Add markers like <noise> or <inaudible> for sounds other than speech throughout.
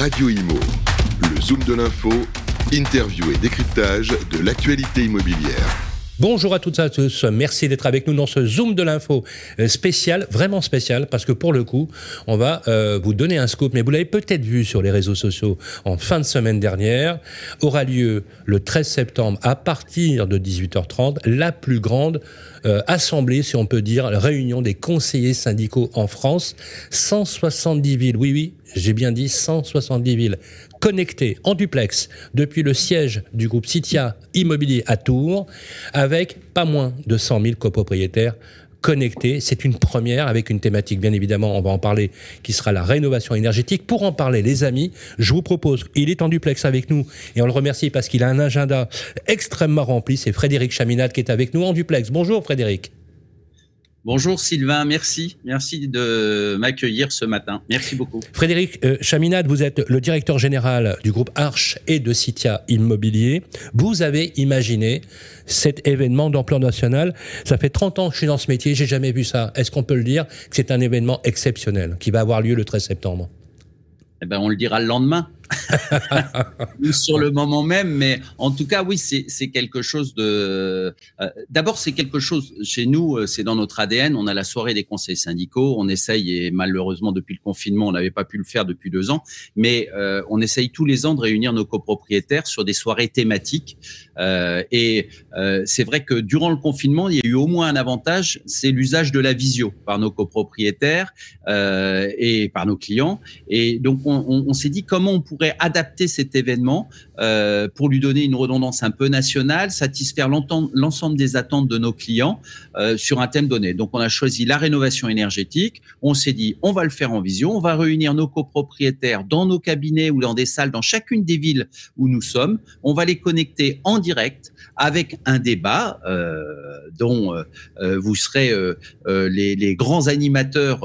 Radio Imo, le Zoom de l'info, interview et décryptage de l'actualité immobilière. Bonjour à toutes et à tous, merci d'être avec nous dans ce Zoom de l'info euh, spécial, vraiment spécial, parce que pour le coup, on va euh, vous donner un scoop, mais vous l'avez peut-être vu sur les réseaux sociaux en fin de semaine dernière, aura lieu le 13 septembre à partir de 18h30, la plus grande euh, assemblée, si on peut dire, réunion des conseillers syndicaux en France, 170 villes, oui oui, j'ai bien dit 170 villes connectées en duplex depuis le siège du groupe Citia Immobilier à Tours, avec pas moins de 100 000 copropriétaires connectés. C'est une première avec une thématique, bien évidemment, on va en parler, qui sera la rénovation énergétique. Pour en parler, les amis, je vous propose, il est en duplex avec nous et on le remercie parce qu'il a un agenda extrêmement rempli. C'est Frédéric Chaminade qui est avec nous en duplex. Bonjour Frédéric. Bonjour Sylvain, merci. Merci de m'accueillir ce matin. Merci beaucoup. Frédéric euh, Chaminade, vous êtes le directeur général du groupe Arche et de Citia Immobilier. Vous avez imaginé cet événement d'ampleur nationale. Ça fait 30 ans que je suis dans ce métier, j'ai jamais vu ça. Est-ce qu'on peut le dire que c'est un événement exceptionnel qui va avoir lieu le 13 septembre? Eh ben, on le dira le lendemain. <laughs> sur le moment même, mais en tout cas, oui, c'est quelque chose de. Euh, d'abord, c'est quelque chose chez nous, euh, c'est dans notre ADN. On a la soirée des conseils syndicaux. On essaye, et malheureusement, depuis le confinement, on n'avait pas pu le faire depuis deux ans, mais euh, on essaye tous les ans de réunir nos copropriétaires sur des soirées thématiques. et c'est vrai que durant le confinement, il y a eu au moins un avantage, c'est l'usage de la visio par nos copropriétaires et par nos clients. Et donc, on, s'est dit comment on pourrait adapter cet événement euh, pour lui donner une redondance un peu nationale, satisfaire l'ensemble des attentes de nos clients euh, sur un thème donné. Donc, on a choisi la rénovation énergétique. On s'est dit, on va le faire en vision. On va réunir nos copropriétaires dans nos cabinets ou dans des salles dans chacune des villes où nous sommes. On va les connecter en direct avec un débat euh, dont vous serez les, les, grands animateurs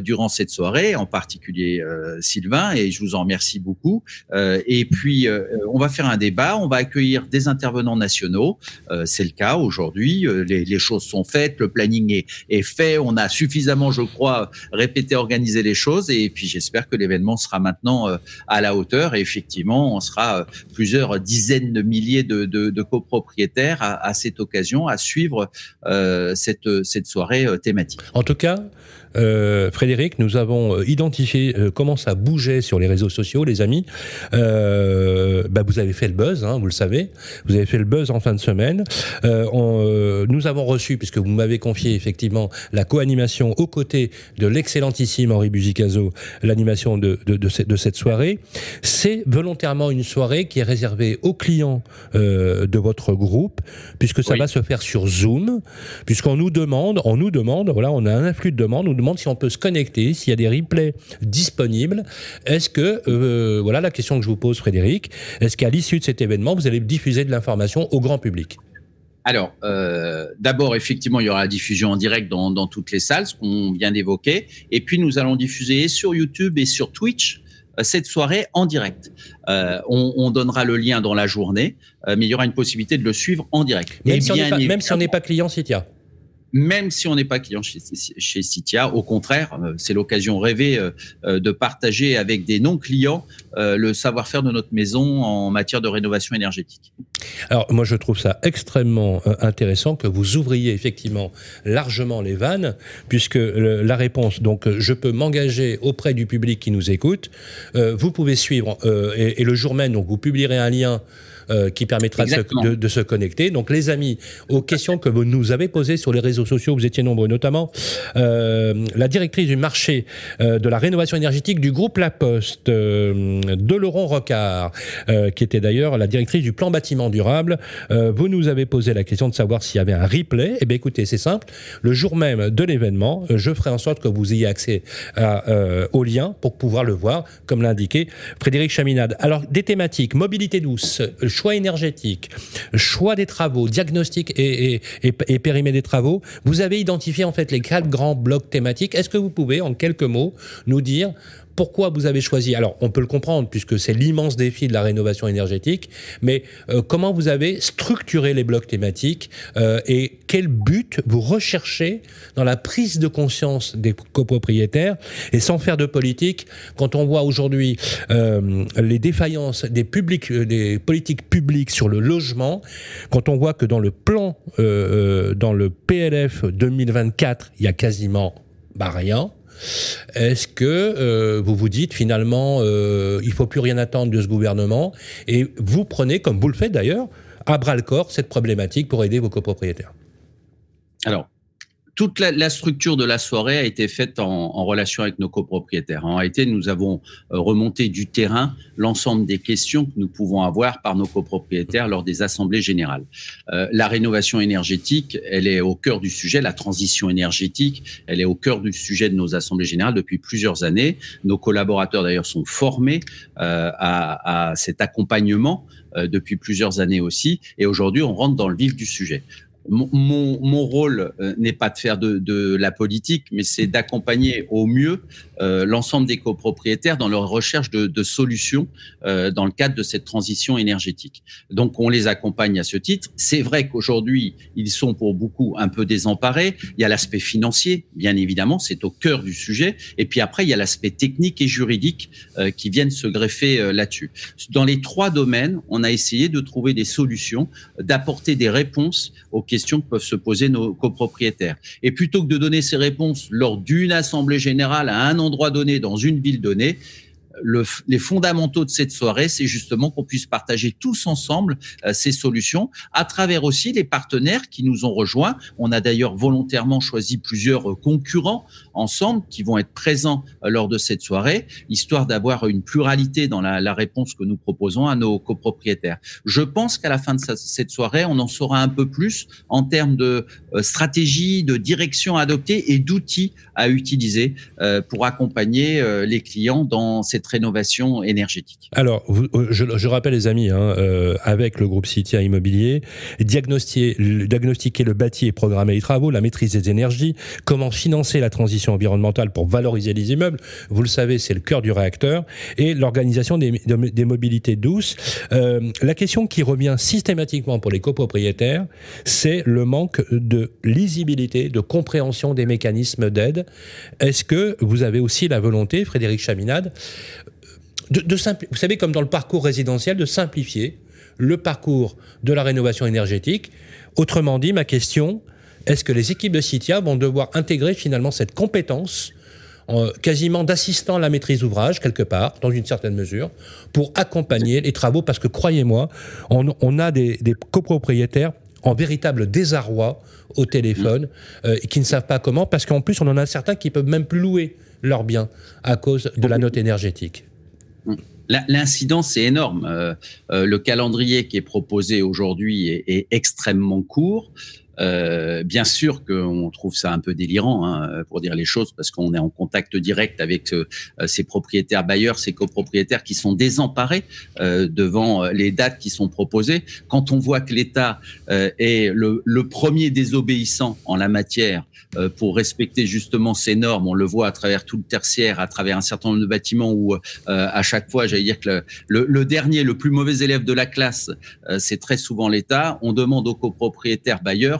durant cette soirée, en particulier Sylvain, et je vous en remercie beaucoup. Euh, et puis, euh, on va faire un débat, on va accueillir des intervenants nationaux. Euh, c'est le cas aujourd'hui. Les, choses sont faites, le planning est, fait. On a suffisamment, je crois, répété, organisé les choses. Et puis, j'espère que l'événement sera maintenant à la hauteur. Et effectivement, on sera plusieurs dizaines de milliers de, copropriétaires à, à, cette occasion à suivre cette, cette soirée thématique. En tout cas, euh, Frédéric, nous avons euh, identifié euh, comment ça bougeait sur les réseaux sociaux, les amis. Euh, bah vous avez fait le buzz, hein, vous le savez. Vous avez fait le buzz en fin de semaine. On, nous avons reçu, puisque vous m'avez confié effectivement la co-animation aux côtés de l'excellentissime Henri Buzicazo, l'animation de, de, de, cette, de, cette soirée. C'est volontairement une soirée qui est réservée aux clients de votre groupe, puisque ça va se faire sur Zoom, puisqu'on nous demande, on nous demande, voilà, on a un afflux de demandes, demande si on peut se connecter, s'il y a des replays disponibles. Est-ce que, euh, voilà la question que je vous pose, Frédéric, est-ce qu'à l'issue de cet événement, vous allez diffuser de l'information au grand public? Alors, euh, d'abord, effectivement, il y aura la diffusion en direct dans, dans toutes les salles, ce qu'on vient d'évoquer. Et puis, nous allons diffuser sur YouTube et sur Twitch euh, cette soirée en direct. Euh, on, on, donnera le lien dans la journée, euh, mais il y aura une possibilité de le suivre en direct. Même, si, on pas, même si on n'est pas client Citia même si on n'est pas client chez, chez Citia. Au contraire, euh, c'est l'occasion rêvée euh, euh, de partager avec des non-clients le savoir-faire de notre maison en matière de rénovation énergétique. Alors moi je trouve ça extrêmement intéressant que vous ouvriez effectivement largement les vannes, puisque la réponse, donc je peux m'engager auprès du public qui nous écoute, vous pouvez suivre, et, et, le jour même, donc vous publierez un lien euh, qui permettra de se, de, se, connecter. Donc les amis, aux questions que vous nous avez posées sur les réseaux sociaux, vous étiez nombreux, notamment euh, la directrice du marché euh, de la rénovation énergétique du groupe La Poste, euh, de Laurent Rocard, euh, qui était d'ailleurs la directrice du plan bâtiment durable. vous nous avez posé la question de savoir s'il y avait un replay. Eh bien écoutez, c'est simple. Le jour même de l'événement, je ferai en sorte que vous ayez accès au lien pour pouvoir le voir, comme l'a indiqué Frédéric Chaminade. Alors des thématiques, mobilité douce, choix énergétique, choix des travaux, diagnostic et, et, des travaux, vous avez identifié en fait les quatre grands blocs thématiques. Est-ce que vous pouvez, en quelques mots, nous dire pourquoi vous avez choisi Alors, on peut le comprendre puisque c'est l'immense défi de la rénovation énergétique, mais euh, comment vous avez structuré les blocs thématiques euh, et quel but vous recherchez dans la prise de conscience des copropriétaires? Et sans faire de politique, quand on voit aujourd'hui euh, les défaillances des, publics, euh, des politiques publiques sur le logement, quand on voit que dans le plan, euh, dans le PLF 2024, il y a quasiment bah, rien, est-ce que vous vous dites finalement, euh, il faut plus rien attendre de ce gouvernement et vous prenez, comme vous le faites d'ailleurs, à bras le corps cette problématique pour aider vos copropriétaires? Alors, toute la, structure de la soirée a été faite en, relation avec nos copropriétaires. En réalité, nous avons euh, remonté du terrain l'ensemble des questions que nous pouvons avoir par nos copropriétaires lors des assemblées générales. Euh, la rénovation énergétique, elle est au cœur du sujet. La transition énergétique, elle est au cœur du sujet de nos assemblées générales depuis plusieurs années. Nos collaborateurs, d'ailleurs, sont formés euh, à, cet accompagnement depuis plusieurs années aussi. Et aujourd'hui, on rentre dans le vif du sujet mon, rôle euh, n'est pas de faire de, la politique, mais c'est d'accompagner au mieux euh, l'ensemble des copropriétaires dans leur recherche de, solutions euh, dans le cadre de cette transition énergétique. Donc, on les accompagne à ce titre. C'est vrai qu'aujourd'hui, ils sont pour beaucoup un peu désemparés. Il y a l'aspect financier, bien évidemment, c'est au cœur du sujet. Et puis après, il y a l'aspect technique et juridique qui viennent se greffer là-dessus. Dans les trois domaines, on a essayé de trouver des solutions, d'apporter des réponses aux questions que peuvent se poser nos copropriétaires. Et plutôt que de donner ces réponses lors d'une assemblée générale à un endroit donné, dans une ville donnée, les fondamentaux de cette soirée, c'est justement qu'on puisse partager tous ensemble euh, ces solutions à travers aussi les partenaires qui nous ont rejoints. On a d'ailleurs volontairement choisi plusieurs euh, concurrents ensemble qui vont être présents euh, lors de cette soirée, histoire d'avoir une pluralité dans la, la, réponse que nous proposons à nos copropriétaires. Je pense qu'à la fin de cette soirée, on en saura un peu plus en termes de stratégie, de direction à adopter et d'outils à utiliser pour accompagner les clients dans cette rénovation énergétique. Alors, euh, je, rappelle les amis, hein, euh, avec le groupe Citia Immobilier, diagnostiquer, diagnostiquer le bâti et programmer les travaux, la maîtrise des énergies, comment financer la transition environnementale pour valoriser les immeubles, vous le savez, c'est le cœur du réacteur, et l'organisation des, des, mobilités douces. Euh, la question qui revient systématiquement pour les copropriétaires, c'est le manque de lisibilité, de compréhension des mécanismes d'aide. Est-ce que vous avez aussi la volonté, Frédéric Chaminade, de, de vous savez, comme dans le parcours résidentiel, de simplifier le parcours de la rénovation énergétique. Autrement dit, ma question, est-ce que les équipes de CITIA vont devoir intégrer finalement cette compétence quasiment d'assistant à la maîtrise d'ouvrage, quelque part, dans une certaine mesure, pour accompagner les travaux, parce que croyez-moi, on, a des, copropriétaires en véritable désarroi au téléphone, euh, et qui ne savent pas comment, parce qu'en plus, on en a certains qui peuvent même plus louer leurs biens à cause de la note énergétique. L'incidence est énorme. Euh, euh, le calendrier qui est proposé aujourd'hui est, extrêmement court. Euh, bien sûr qu'on trouve ça un peu délirant, hein, pour dire les choses, parce qu'on est en contact direct avec euh, ces propriétaires bailleurs, ces copropriétaires qui sont désemparés euh, devant les dates qui sont proposées. Quand on voit que l'État est le, le, premier désobéissant en la matière pour respecter justement ces normes, on le voit à travers tout le tertiaire, à travers un certain nombre de bâtiments où à chaque fois, j'allais dire que le, le, dernier, le plus mauvais élève de la classe, c'est très souvent l'État. On demande aux copropriétaires bailleurs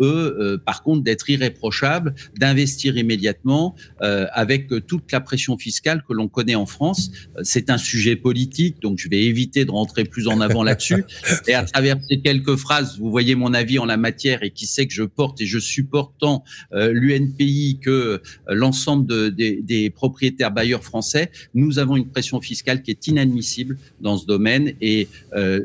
eux, euh, par contre, d'être irréprochables, d'investir immédiatement euh, avec toute la pression fiscale que l'on connaît en France. Euh, c'est un sujet politique, donc je vais éviter de rentrer plus en avant là-dessus. <laughs> Et à travers ces quelques phrases, vous voyez mon avis en la matière et qui sait que je porte et je supporte tant l'UNPI que l'ensemble de, des, des propriétaires bailleurs français. Nous avons une pression fiscale qui est inadmissible dans ce domaine et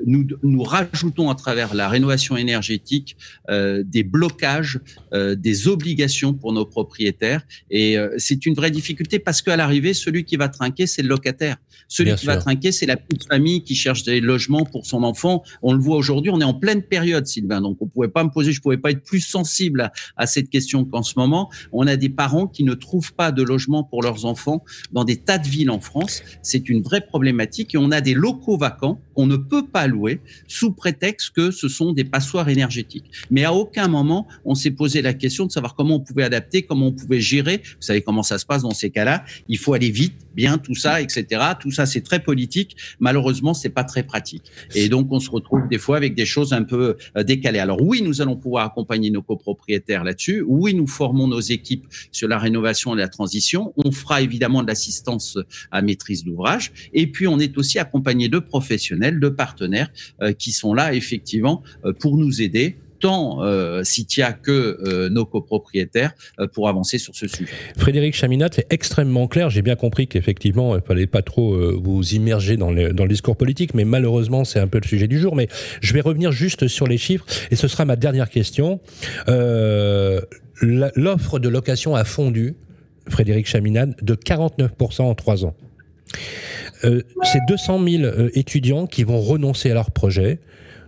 nous, nous rajoutons à travers la rénovation énergétique des blocs blocage euh, des obligations pour nos propriétaires. Et euh, c'est une vraie difficulté parce qu'à l'arrivée, celui qui va trinquer, c'est le locataire. Celui qui va trinquer, c'est la petite famille qui cherche des logements pour son enfant. On le voit aujourd'hui, on est en pleine période, Sylvain. Donc, on pouvait pas me poser, je pouvais pas être plus sensible à, cette question qu'en ce moment. On a des parents qui ne trouvent pas de logement pour leurs enfants dans des tas de villes en France. C'est une vraie problématique et on a des locaux vacants qu'on ne peut pas louer sous prétexte que ce sont des passoires énergétiques. Mais à aucun moment on s'est posé la question de savoir comment on pouvait adapter, comment on pouvait gérer. Vous savez comment ça se passe dans ces cas-là. Il faut aller vite, bien, tout ça, etc. Tout ça, c'est très politique. Malheureusement, c'est pas très pratique. Et donc, on se retrouve des fois avec des choses un peu euh, décalées. Alors oui, nous allons pouvoir accompagner nos copropriétaires là-dessus. Oui, nous formons nos équipes sur la rénovation et la transition. On fera évidemment de l'assistance à maîtrise d'ouvrage. Et puis, on est aussi accompagné de professionnels, de partenaires euh, qui sont là effectivement euh, pour nous aider tant euh, Citia que euh, nos copropriétaires euh, pour avancer sur ce sujet. Frédéric Chaminat, c'est extrêmement clair. J'ai bien compris qu'effectivement, il ne fallait pas trop vous immerger dans le, discours politique, mais malheureusement, c'est un peu le sujet du jour. Mais je vais revenir juste sur les chiffres, et ce sera ma dernière question. L'offre de location a fondu, Frédéric Chaminat, de 49% en trois ans. c'est 200 000 étudiants qui vont renoncer à leur projet.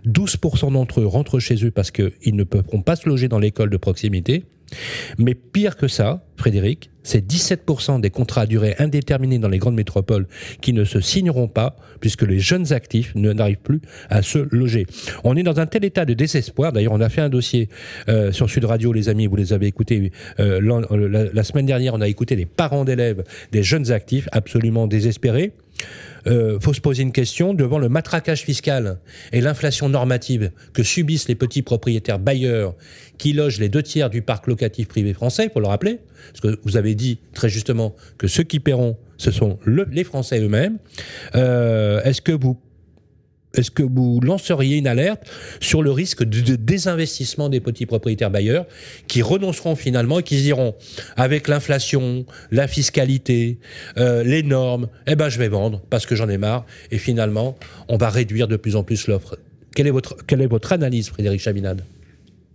12% d'entre eux rentrent chez eux parce qu'ils ne pourront pas se loger dans l'école de proximité. Mais pire que ça, Frédéric, c'est 17% des contrats à durée indéterminée dans les grandes métropoles qui ne se signeront pas puisque les jeunes actifs n'arrivent plus à se loger. On est dans un tel état de désespoir. D'ailleurs, on a fait un dossier euh, sur Sud Radio, les amis, vous les avez écoutés euh, la, la semaine dernière. On a écouté les parents d'élèves des jeunes actifs absolument désespérés euh, faut se poser une question devant le matraquage fiscal et l'inflation normative que subissent les petits propriétaires bailleurs qui logent les deux tiers du parc locatif privé français, pour le rappeler, parce que vous avez dit très justement que ceux qui paieront, ce sont les Français eux-mêmes. Euh, est-ce que vous est-ce que vous lanceriez une alerte sur le risque de, désinvestissement des petits propriétaires bailleurs qui renonceront finalement et qui diront avec l'inflation, la fiscalité, euh, les normes, eh ben je vais vendre parce que j'en ai marre et finalement on va réduire de plus en plus l'offre. Quelle est votre quelle est votre analyse, Frédéric Chabinade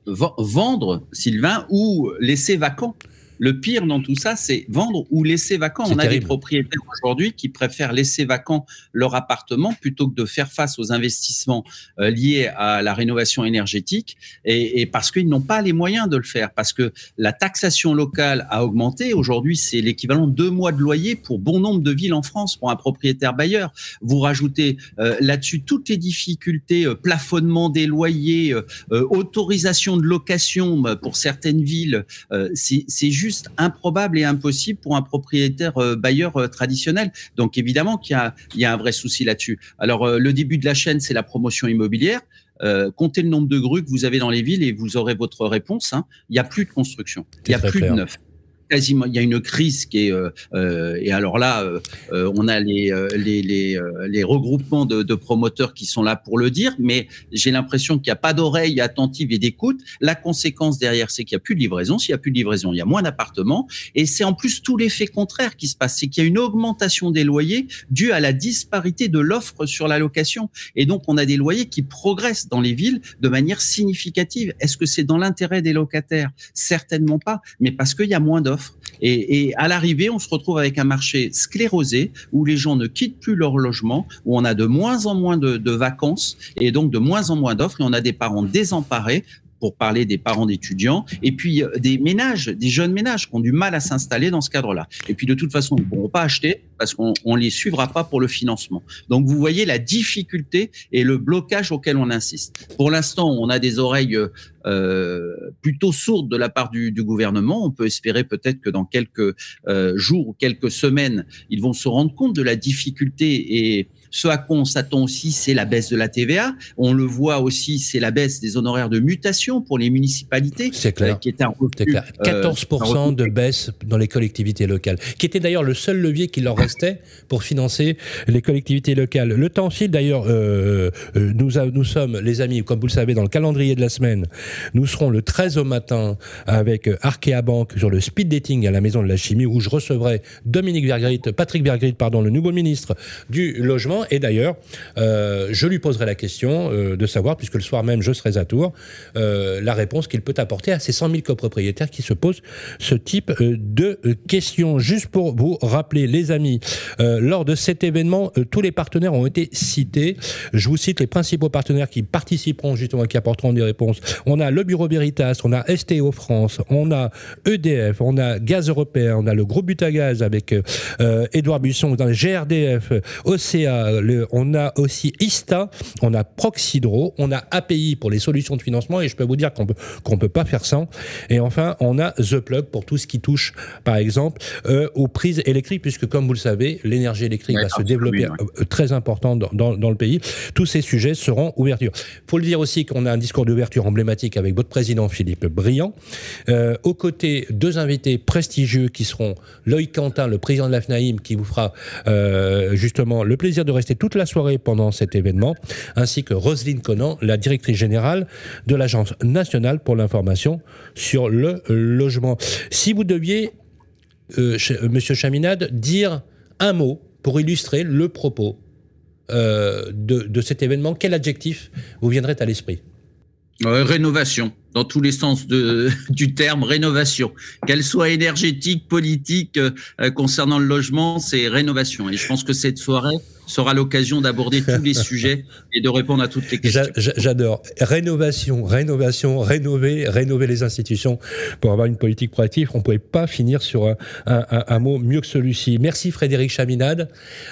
Vendre, Sylvain, ou laisser vacant? Le pire dans tout ça, c'est vendre ou laisser vacant. On a des propriétaires aujourd'hui qui préfèrent laisser vacant leur appartement plutôt que de faire face aux investissements euh, liés à la rénovation énergétique et, parce qu'ils n'ont pas les moyens de le faire, parce que la taxation locale a augmenté. Aujourd'hui, c'est l'équivalent de deux mois de loyer pour bon nombre de villes en France pour un propriétaire bailleur. Vous rajoutez euh, là-dessus toutes les difficultés, euh, plafonnement des loyers, autorisation de location pour certaines villes. c'est juste improbable et impossible pour un propriétaire euh, bailleur euh, traditionnel. Donc évidemment qu'il y, a, un vrai souci là-dessus. Alors euh, le début de la chaîne, c'est la promotion immobilière. comptez le nombre de grues que vous avez dans les villes et vous aurez votre réponse. Hein. Il n'y a plus de construction, il n'y a plus de neuf quasiment, il y a une crise qui est, euh, euh, et alors là, euh, on a les, les, les, les regroupements de, de, promoteurs qui sont là pour le dire, mais j'ai l'impression qu'il n'y a pas d'oreille attentive et d'écoute. La conséquence derrière, c'est qu'il n'y a plus de livraison. S'il n'y a plus de livraison, il y a moins d'appartements. Et c'est en plus tout l'effet contraire qui se passe, c'est qu'il y a une augmentation des loyers due à la disparité de l'offre sur la location. Et donc, on a des loyers qui progressent dans les villes de manière significative. Est-ce que c'est dans l'intérêt des locataires? Certainement pas, mais parce qu'il y a moins d'offres. Et, à l'arrivée, on se retrouve avec un marché sclérosé où les gens ne quittent plus leur logement, où on a de moins en moins de, de vacances et donc de moins en moins d'offres et on a des parents désemparés pour parler des parents d'étudiants, et puis euh, des ménages, des jeunes ménages qui ont du mal à s'installer dans ce cadre-là. Et puis de toute façon, ils ne pourront pas acheter parce qu'on ne les suivra pas pour le financement. Donc vous voyez la difficulté et le blocage auquel on insiste. Pour l'instant, on a des oreilles euh, plutôt sourdes de la part du, du gouvernement. On peut espérer peut-être que dans quelques euh, jours ou quelques semaines, ils vont se rendre compte de la difficulté et ce à quoi on s'attend aussi, c'est la baisse de la TVA. On le voit aussi, c'est la baisse des honoraires de mutation pour les municipalités. Clair. Euh, qui est un 14% euh, de baisse dans les collectivités locales, qui était d'ailleurs le seul levier qui leur restait pour financer les collectivités locales. Le temps file d'ailleurs. Euh, nous, nous sommes, les amis, comme vous le savez, dans le calendrier de la semaine. Nous serons le 13 au matin avec Arkea Bank sur le speed dating à la Maison de la Chimie, où je recevrai Dominique Bergrit, Patrick Bergrit, pardon, le nouveau ministre du Logement et d'ailleurs, euh, je lui poserai la question euh, de savoir, puisque le soir même je serai à Tours, euh, la réponse qu'il peut apporter à ces 100 000 copropriétaires qui se posent ce type de questions. Juste pour vous rappeler, les amis, lors de cet événement, tous les partenaires ont été cités. Je vous cite les principaux partenaires qui participeront justement, qui apporteront des réponses. Le Bureau Veritas, on a STO France, on a EDF, on a Gaz Européen, on a le groupe Butagaz avec Édouard Busson, dans le GRDF, OCA, on a aussi ISTA, on a Proxydro, on a API pour les solutions de financement et je peux vous dire qu'on peut, qu'on peut pas faire sans. Et enfin, on a The Plug pour tout ce qui touche, par exemple, euh, aux prises électriques, puisque comme vous le savez, l'énergie électrique va se développer euh, très important dans, dans, le pays. Tous ces sujets seront ouverts. Faut le dire aussi qu'on a un discours d'ouverture emblématique avec votre président Philippe Briand, euh, aux côtés deux invités prestigieux qui seront Loïc Quentin, le président de la FNAIM, qui vous fera euh, justement le plaisir de rester toute la soirée pendant cet événement, ainsi que Roselyne Conan, la directrice générale de l'Agence nationale pour l'information sur le logement. Si vous deviez, euh, Monsieur Chaminade, dire un mot pour illustrer le propos de, cet événement, quel adjectif vous viendrait à l'esprit? Rénovation dans tous les sens de, <laughs> du terme rénovation, qu'elle soit énergétique, politique, euh, concernant le logement, c'est rénovation. Et je pense que cette soirée sera l'occasion d'aborder tous les <laughs> sujets et de répondre à toutes les questions. J'adore. Rénovation, rénovation, rénover, rénover les institutions pour avoir une politique proactive. On ne pouvait pas finir sur un, un, un, mot mieux que celui-ci. Merci Frédéric Chaminade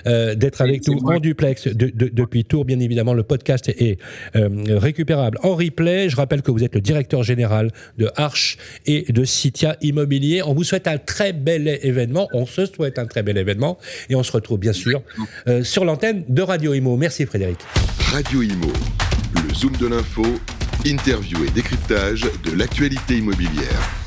euh, d'être avec nous en duplex de, de, depuis Tours. Bien évidemment, le podcast est euh, récupérable en replay. Je rappelle que vous êtes le directeur général de Arche et de Citia Immobilier. On vous souhaite un très bel événement. On se souhaite un très bel événement. Et on se retrouve bien sûr euh, sur l'antenne de Radio Imo. Merci Frédéric. Radio Imo, le zoom de l'info, interview et décryptage de l'actualité immobilière.